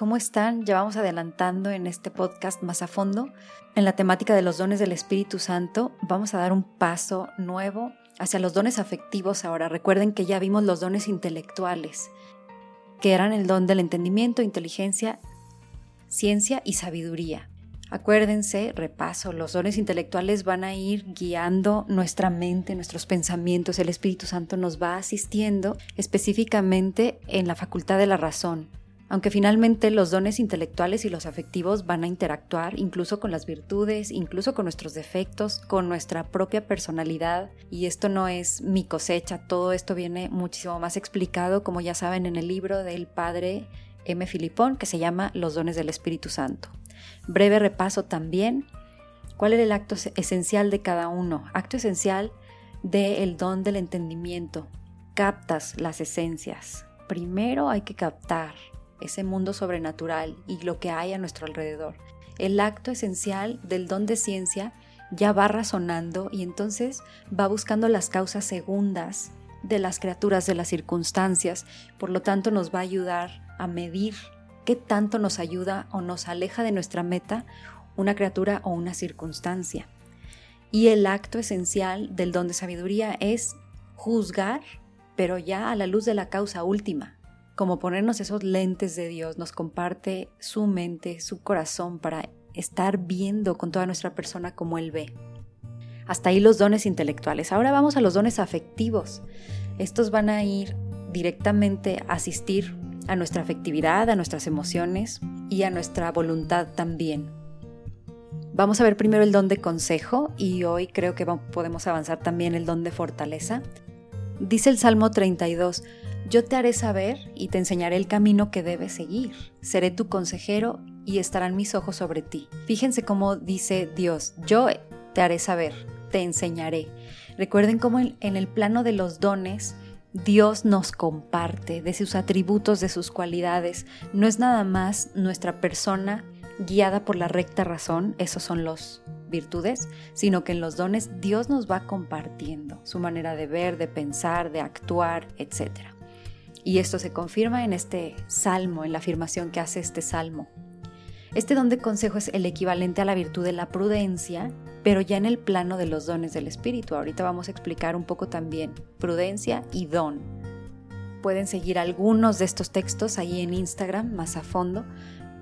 ¿Cómo están? Ya vamos adelantando en este podcast más a fondo. En la temática de los dones del Espíritu Santo, vamos a dar un paso nuevo hacia los dones afectivos ahora. Recuerden que ya vimos los dones intelectuales, que eran el don del entendimiento, inteligencia, ciencia y sabiduría. Acuérdense, repaso, los dones intelectuales van a ir guiando nuestra mente, nuestros pensamientos. El Espíritu Santo nos va asistiendo específicamente en la facultad de la razón, aunque finalmente los dones intelectuales y los afectivos van a interactuar incluso con las virtudes, incluso con nuestros defectos, con nuestra propia personalidad. Y esto no es mi cosecha, todo esto viene muchísimo más explicado, como ya saben, en el libro del padre M. Filipón, que se llama Los dones del Espíritu Santo. Breve repaso también. ¿Cuál era el acto esencial de cada uno? Acto esencial del don del entendimiento. Captas las esencias. Primero hay que captar ese mundo sobrenatural y lo que hay a nuestro alrededor. El acto esencial del don de ciencia ya va razonando y entonces va buscando las causas segundas de las criaturas, de las circunstancias, por lo tanto nos va a ayudar a medir qué tanto nos ayuda o nos aleja de nuestra meta una criatura o una circunstancia. Y el acto esencial del don de sabiduría es juzgar, pero ya a la luz de la causa última, como ponernos esos lentes de Dios, nos comparte su mente, su corazón para estar viendo con toda nuestra persona como Él ve. Hasta ahí los dones intelectuales. Ahora vamos a los dones afectivos. Estos van a ir directamente a asistir a nuestra afectividad, a nuestras emociones y a nuestra voluntad también. Vamos a ver primero el don de consejo y hoy creo que podemos avanzar también el don de fortaleza. Dice el Salmo 32, yo te haré saber y te enseñaré el camino que debes seguir. Seré tu consejero y estarán mis ojos sobre ti. Fíjense cómo dice Dios, yo te haré saber, te enseñaré. Recuerden cómo en el plano de los dones, Dios nos comparte de sus atributos, de sus cualidades. No es nada más nuestra persona guiada por la recta razón, esos son los virtudes, sino que en los dones Dios nos va compartiendo su manera de ver, de pensar, de actuar, etcétera. Y esto se confirma en este salmo, en la afirmación que hace este salmo. Este don de consejo es el equivalente a la virtud de la prudencia, pero ya en el plano de los dones del Espíritu. Ahorita vamos a explicar un poco también prudencia y don. Pueden seguir algunos de estos textos ahí en Instagram más a fondo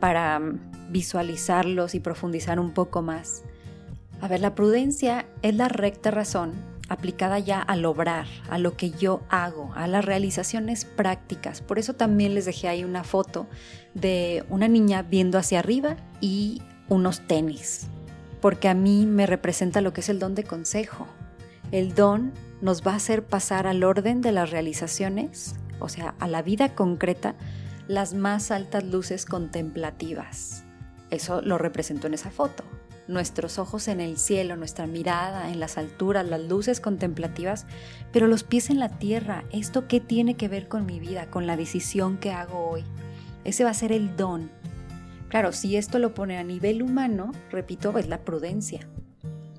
para mm, visualizarlos y profundizar un poco más. A ver, la prudencia es la recta razón aplicada ya al obrar, a lo que yo hago, a las realizaciones prácticas. Por eso también les dejé ahí una foto de una niña viendo hacia arriba y unos tenis, porque a mí me representa lo que es el don de consejo. El don nos va a hacer pasar al orden de las realizaciones, o sea, a la vida concreta, las más altas luces contemplativas. Eso lo representó en esa foto nuestros ojos en el cielo, nuestra mirada en las alturas, las luces contemplativas, pero los pies en la tierra. ¿Esto qué tiene que ver con mi vida, con la decisión que hago hoy? Ese va a ser el don. Claro, si esto lo pone a nivel humano, repito, es la prudencia,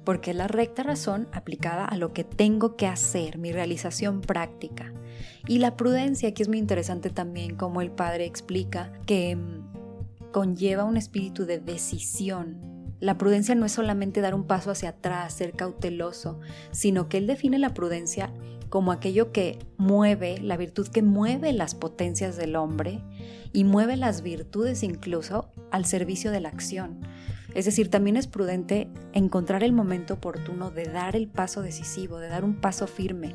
porque es la recta razón aplicada a lo que tengo que hacer, mi realización práctica. Y la prudencia, aquí es muy interesante también como el Padre explica que mm, conlleva un espíritu de decisión, la prudencia no es solamente dar un paso hacia atrás, ser cauteloso, sino que él define la prudencia como aquello que mueve, la virtud que mueve las potencias del hombre y mueve las virtudes incluso al servicio de la acción. Es decir, también es prudente encontrar el momento oportuno de dar el paso decisivo, de dar un paso firme,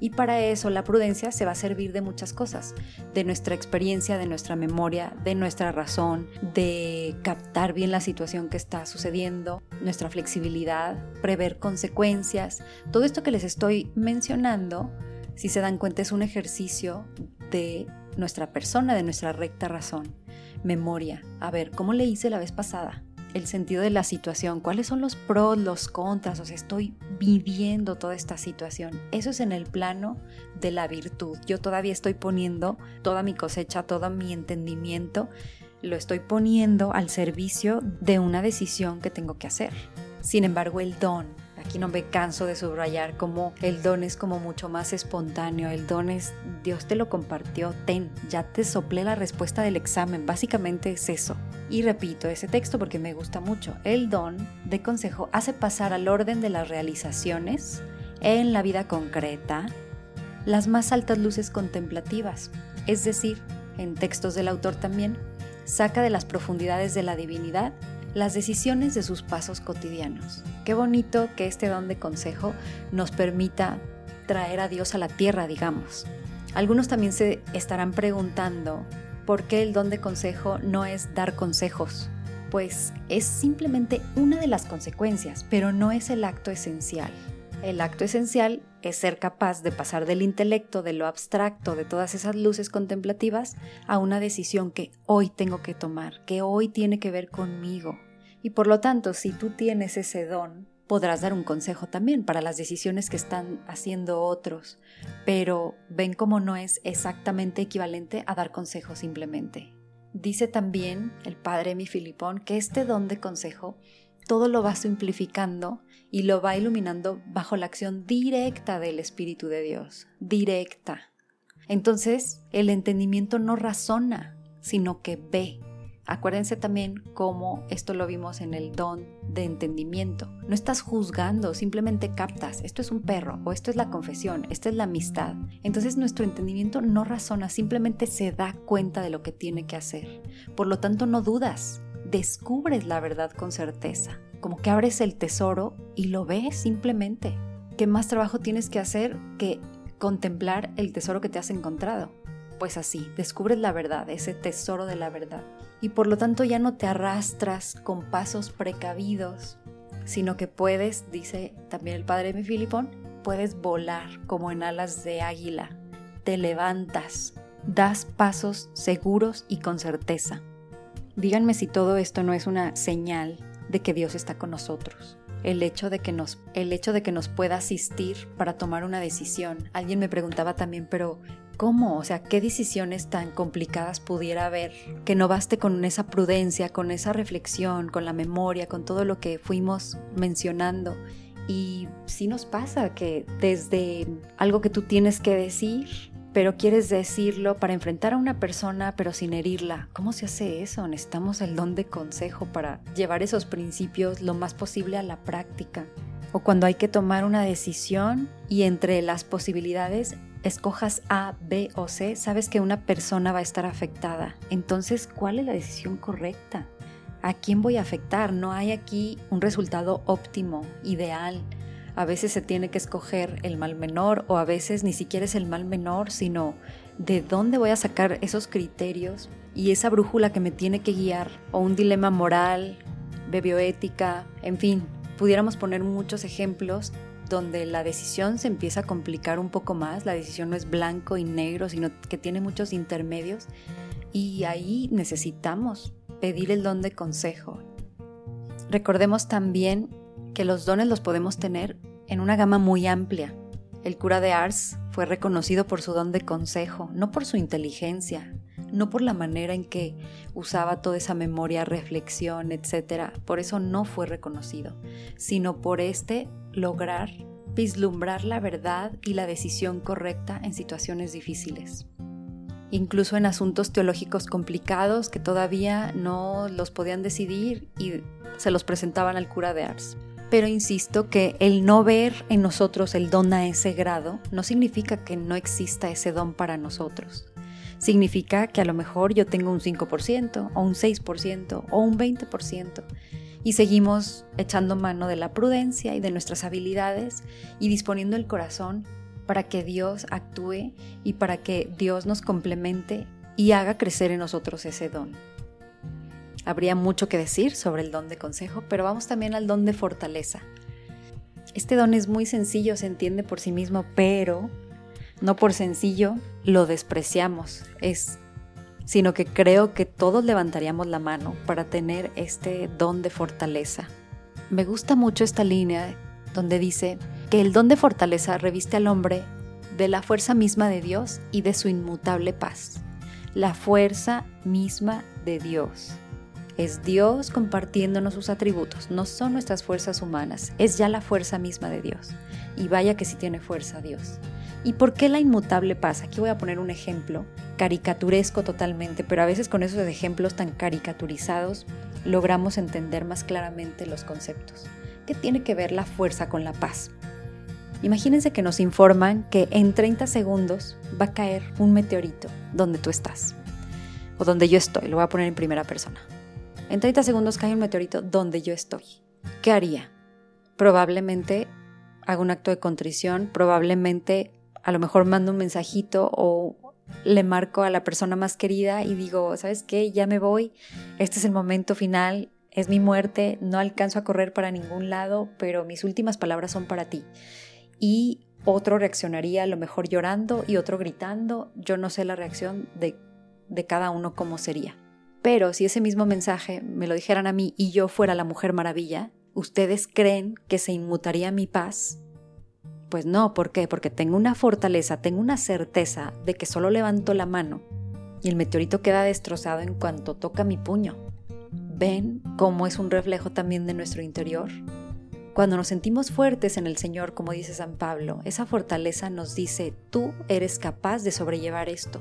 y para eso la prudencia se va a servir de muchas cosas, de nuestra experiencia, de nuestra memoria, de nuestra razón, de captar bien la situación que está sucediendo, nuestra flexibilidad, prever consecuencias. Todo esto que les estoy mencionando, si se dan cuenta, es un ejercicio de nuestra persona, de nuestra recta razón. Memoria. A ver, ¿cómo le hice la vez pasada? El sentido de la situación, cuáles son los pros, los contras, o sea, estoy viviendo toda esta situación. Eso es en el plano de la virtud. Yo todavía estoy poniendo toda mi cosecha, todo mi entendimiento, lo estoy poniendo al servicio de una decisión que tengo que hacer. Sin embargo, el don, Aquí no me canso de subrayar como el don es como mucho más espontáneo, el don es Dios te lo compartió, ten, ya te soplé la respuesta del examen, básicamente es eso. Y repito ese texto porque me gusta mucho. El don de consejo hace pasar al orden de las realizaciones en la vida concreta las más altas luces contemplativas, es decir, en textos del autor también, saca de las profundidades de la divinidad las decisiones de sus pasos cotidianos. Qué bonito que este don de consejo nos permita traer a Dios a la tierra, digamos. Algunos también se estarán preguntando por qué el don de consejo no es dar consejos. Pues es simplemente una de las consecuencias, pero no es el acto esencial. El acto esencial es ser capaz de pasar del intelecto, de lo abstracto, de todas esas luces contemplativas, a una decisión que hoy tengo que tomar, que hoy tiene que ver conmigo. Y por lo tanto, si tú tienes ese don, podrás dar un consejo también para las decisiones que están haciendo otros, pero ven cómo no es exactamente equivalente a dar consejo simplemente. Dice también el padre mi Filipón que este don de consejo todo lo va simplificando y lo va iluminando bajo la acción directa del Espíritu de Dios, directa. Entonces, el entendimiento no razona, sino que ve. Acuérdense también cómo esto lo vimos en el don de entendimiento. No estás juzgando, simplemente captas, esto es un perro o esto es la confesión, esta es la amistad. Entonces nuestro entendimiento no razona, simplemente se da cuenta de lo que tiene que hacer. Por lo tanto, no dudas, descubres la verdad con certeza. Como que abres el tesoro y lo ves simplemente. ¿Qué más trabajo tienes que hacer que contemplar el tesoro que te has encontrado? Pues así, descubres la verdad, ese tesoro de la verdad. Y por lo tanto ya no te arrastras con pasos precavidos, sino que puedes, dice también el padre mi Filipón, puedes volar como en alas de águila. Te levantas, das pasos seguros y con certeza. Díganme si todo esto no es una señal de que Dios está con nosotros. El hecho, de que nos, el hecho de que nos pueda asistir para tomar una decisión. Alguien me preguntaba también, pero ¿cómo? O sea, ¿qué decisiones tan complicadas pudiera haber que no baste con esa prudencia, con esa reflexión, con la memoria, con todo lo que fuimos mencionando? Y sí nos pasa que desde algo que tú tienes que decir pero quieres decirlo para enfrentar a una persona pero sin herirla. ¿Cómo se hace eso? Necesitamos el don de consejo para llevar esos principios lo más posible a la práctica. O cuando hay que tomar una decisión y entre las posibilidades escojas A, B o C, sabes que una persona va a estar afectada. Entonces, ¿cuál es la decisión correcta? ¿A quién voy a afectar? No hay aquí un resultado óptimo, ideal a veces se tiene que escoger el mal menor o a veces ni siquiera es el mal menor, sino de dónde voy a sacar esos criterios y esa brújula que me tiene que guiar o un dilema moral, de bioética, en fin, pudiéramos poner muchos ejemplos donde la decisión se empieza a complicar un poco más, la decisión no es blanco y negro, sino que tiene muchos intermedios y ahí necesitamos pedir el don de consejo. Recordemos también que los dones los podemos tener en una gama muy amplia. El cura de Ars fue reconocido por su don de consejo, no por su inteligencia, no por la manera en que usaba toda esa memoria, reflexión, etc. Por eso no fue reconocido, sino por este lograr vislumbrar la verdad y la decisión correcta en situaciones difíciles. Incluso en asuntos teológicos complicados que todavía no los podían decidir y se los presentaban al cura de Ars. Pero insisto que el no ver en nosotros el don a ese grado no significa que no exista ese don para nosotros. Significa que a lo mejor yo tengo un 5% o un 6% o un 20% y seguimos echando mano de la prudencia y de nuestras habilidades y disponiendo el corazón para que Dios actúe y para que Dios nos complemente y haga crecer en nosotros ese don. Habría mucho que decir sobre el don de consejo, pero vamos también al don de fortaleza. Este don es muy sencillo, se entiende por sí mismo, pero no por sencillo lo despreciamos, es sino que creo que todos levantaríamos la mano para tener este don de fortaleza. Me gusta mucho esta línea donde dice que el don de fortaleza reviste al hombre de la fuerza misma de Dios y de su inmutable paz. La fuerza misma de Dios es Dios compartiéndonos sus atributos, no son nuestras fuerzas humanas, es ya la fuerza misma de Dios. Y vaya que sí tiene fuerza Dios. ¿Y por qué la inmutable paz? Aquí voy a poner un ejemplo caricaturesco totalmente, pero a veces con esos ejemplos tan caricaturizados logramos entender más claramente los conceptos. ¿Qué tiene que ver la fuerza con la paz? Imagínense que nos informan que en 30 segundos va a caer un meteorito donde tú estás, o donde yo estoy, lo voy a poner en primera persona. En 30 segundos cae un meteorito donde yo estoy. ¿Qué haría? Probablemente hago un acto de contrición, probablemente a lo mejor mando un mensajito o le marco a la persona más querida y digo, ¿sabes qué? Ya me voy, este es el momento final, es mi muerte, no alcanzo a correr para ningún lado, pero mis últimas palabras son para ti. Y otro reaccionaría a lo mejor llorando y otro gritando, yo no sé la reacción de, de cada uno cómo sería. Pero si ese mismo mensaje me lo dijeran a mí y yo fuera la mujer maravilla, ¿ustedes creen que se inmutaría mi paz? Pues no, ¿por qué? Porque tengo una fortaleza, tengo una certeza de que solo levanto la mano y el meteorito queda destrozado en cuanto toca mi puño. ¿Ven cómo es un reflejo también de nuestro interior? Cuando nos sentimos fuertes en el Señor, como dice San Pablo, esa fortaleza nos dice, tú eres capaz de sobrellevar esto.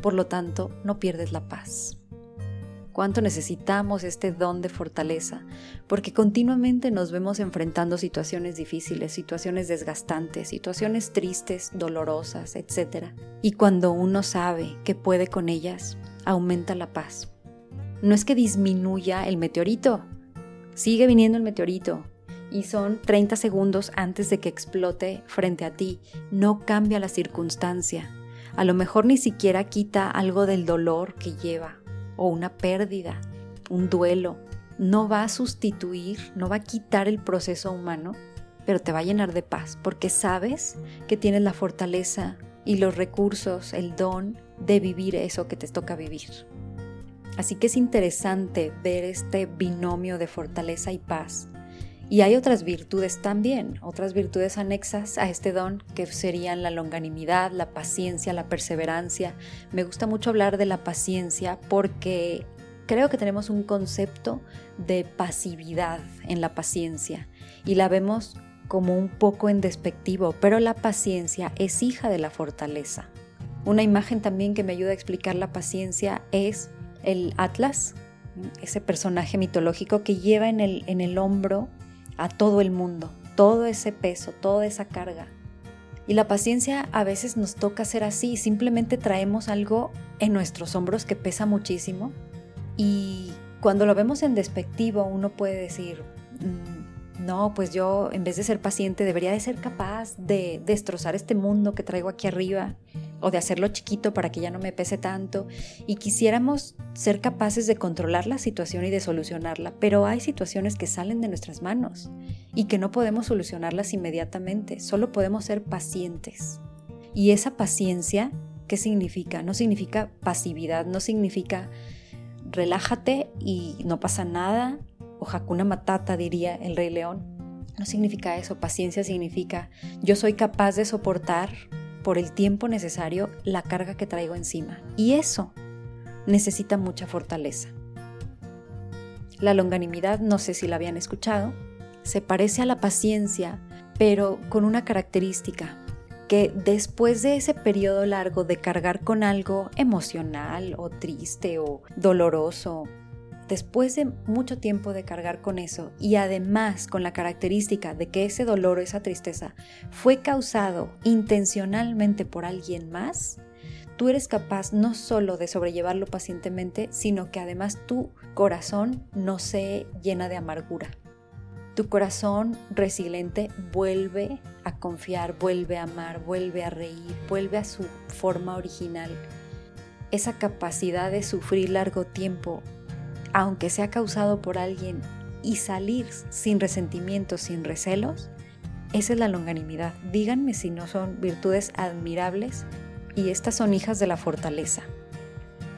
Por lo tanto, no pierdes la paz cuánto necesitamos este don de fortaleza, porque continuamente nos vemos enfrentando situaciones difíciles, situaciones desgastantes, situaciones tristes, dolorosas, etc. Y cuando uno sabe que puede con ellas, aumenta la paz. No es que disminuya el meteorito, sigue viniendo el meteorito, y son 30 segundos antes de que explote frente a ti. No cambia la circunstancia. A lo mejor ni siquiera quita algo del dolor que lleva o una pérdida, un duelo, no va a sustituir, no va a quitar el proceso humano, pero te va a llenar de paz, porque sabes que tienes la fortaleza y los recursos, el don de vivir eso que te toca vivir. Así que es interesante ver este binomio de fortaleza y paz. Y hay otras virtudes también, otras virtudes anexas a este don que serían la longanimidad, la paciencia, la perseverancia. Me gusta mucho hablar de la paciencia porque creo que tenemos un concepto de pasividad en la paciencia y la vemos como un poco en despectivo, pero la paciencia es hija de la fortaleza. Una imagen también que me ayuda a explicar la paciencia es el Atlas, ese personaje mitológico que lleva en el, en el hombro a todo el mundo, todo ese peso, toda esa carga. Y la paciencia a veces nos toca ser así, simplemente traemos algo en nuestros hombros que pesa muchísimo y cuando lo vemos en despectivo uno puede decir, mm, no, pues yo en vez de ser paciente debería de ser capaz de destrozar este mundo que traigo aquí arriba o de hacerlo chiquito para que ya no me pese tanto y quisiéramos ser capaces de controlar la situación y de solucionarla, pero hay situaciones que salen de nuestras manos y que no podemos solucionarlas inmediatamente, solo podemos ser pacientes. Y esa paciencia, ¿qué significa? No significa pasividad, no significa relájate y no pasa nada, o Hakuna Matata diría el Rey León. No significa eso, paciencia significa yo soy capaz de soportar por el tiempo necesario la carga que traigo encima. Y eso necesita mucha fortaleza. La longanimidad, no sé si la habían escuchado, se parece a la paciencia, pero con una característica, que después de ese periodo largo de cargar con algo emocional o triste o doloroso después de mucho tiempo de cargar con eso y además con la característica de que ese dolor o esa tristeza fue causado intencionalmente por alguien más, tú eres capaz no solo de sobrellevarlo pacientemente, sino que además tu corazón no se llena de amargura. Tu corazón resiliente vuelve a confiar, vuelve a amar, vuelve a reír, vuelve a su forma original. Esa capacidad de sufrir largo tiempo aunque sea causado por alguien, y salir sin resentimientos, sin recelos, esa es la longanimidad. Díganme si no son virtudes admirables y estas son hijas de la fortaleza.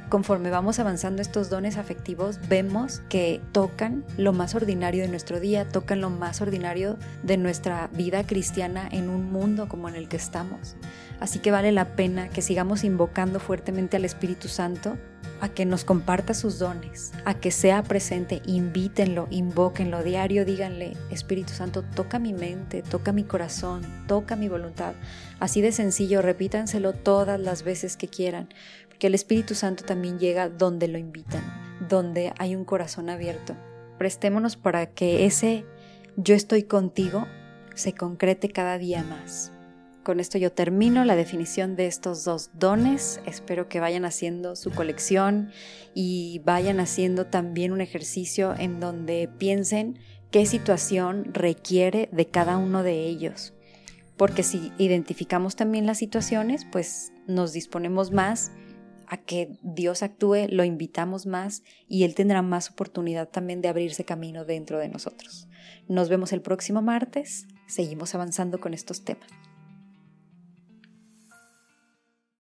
conforme vamos avanzando estos dones afectivos, vemos que tocan lo más ordinario de nuestro día, tocan lo más ordinario de nuestra vida cristiana en un mundo como en el que estamos. Así que vale la pena que sigamos invocando fuertemente al Espíritu Santo a que nos comparta sus dones, a que sea presente, invítenlo, invóquenlo diario, díganle, Espíritu Santo, toca mi mente, toca mi corazón, toca mi voluntad. Así de sencillo, repítanselo todas las veces que quieran, porque el Espíritu Santo también llega donde lo invitan, donde hay un corazón abierto. Prestémonos para que ese yo estoy contigo se concrete cada día más. Con esto yo termino la definición de estos dos dones. Espero que vayan haciendo su colección y vayan haciendo también un ejercicio en donde piensen qué situación requiere de cada uno de ellos. Porque si identificamos también las situaciones, pues nos disponemos más a que Dios actúe, lo invitamos más y Él tendrá más oportunidad también de abrirse camino dentro de nosotros. Nos vemos el próximo martes, seguimos avanzando con estos temas.